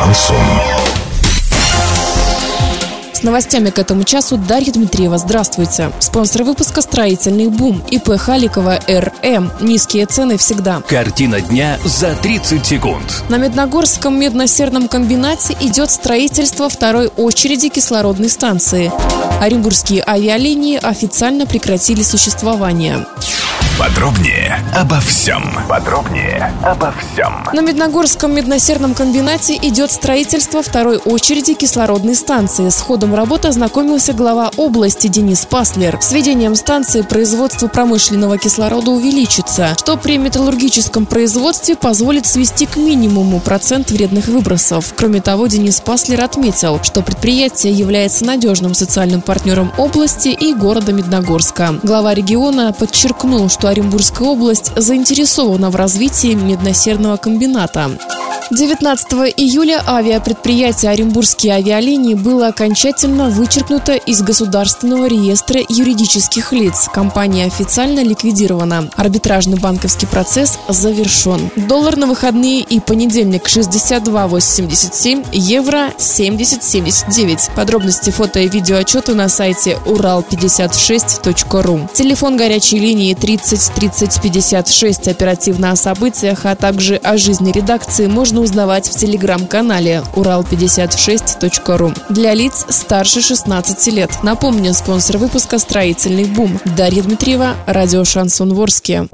Шансон. С новостями к этому часу Дарья Дмитриева. Здравствуйте. Спонсор выпуска «Строительный бум» ИП Халикова РМ. Низкие цены всегда. Картина дня за 30 секунд. На Медногорском медно-серном комбинате идет строительство второй очереди кислородной станции. Оренбургские авиалинии официально прекратили существование. Подробнее обо всем. Подробнее обо всем. На Медногорском медносерном комбинате идет строительство второй очереди кислородной станции. С ходом работы ознакомился глава области Денис Паслер. С введением станции производство промышленного кислорода увеличится, что при металлургическом производстве позволит свести к минимуму процент вредных выбросов. Кроме того, Денис Паслер отметил, что предприятие является надежным социальным партнером области и города Медногорска. Глава региона подчеркнул, что Оренбургская область заинтересована в развитии медносерного комбината. 19 июля авиапредприятие «Оренбургские авиалинии» было окончательно вычеркнуто из Государственного реестра юридических лиц. Компания официально ликвидирована. Арбитражный банковский процесс завершен. Доллар на выходные и понедельник 62,87, евро 70,79. Подробности фото и видеоотчеты на сайте урал56.ру. Телефон горячей линии 30 30 56. Оперативно о событиях, а также о жизни редакции можно можно узнавать в телеграм-канале урал56.ру для лиц старше 16 лет. Напомню, спонсор выпуска «Строительный бум». Дарья Дмитриева, радио «Шансон Ворске».